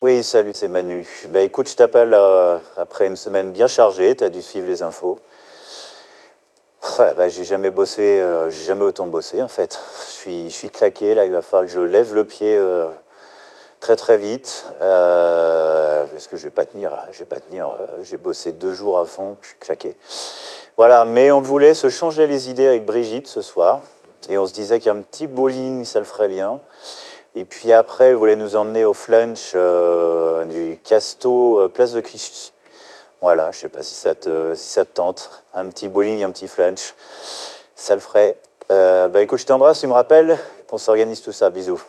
Oui, salut, c'est Manu. Bah écoute, je t'appelle euh, après une semaine bien chargée, tu as dû suivre les infos. Ouais, bah, j'ai jamais bossé, euh, j'ai jamais autant bossé en fait. Je suis, claqué, là il va falloir que je lève le pied euh, très très vite. parce que je vais pas tenir, je vais pas tenir. j'ai bossé deux jours à fond, je suis claqué. Voilà, mais on voulait se changer les idées avec Brigitte ce soir. Et on se disait qu'un petit bowling, ça le ferait bien. Et puis après, elle voulait nous emmener au flunch euh, du Casto, euh, place de Clichy. Voilà, je sais pas si ça te, si ça te tente. Un petit bowling, un petit flunch. Ça le ferait. Euh, bah écoute, je t'embrasse, tu me rappelles? On s'organise tout ça. Bisous.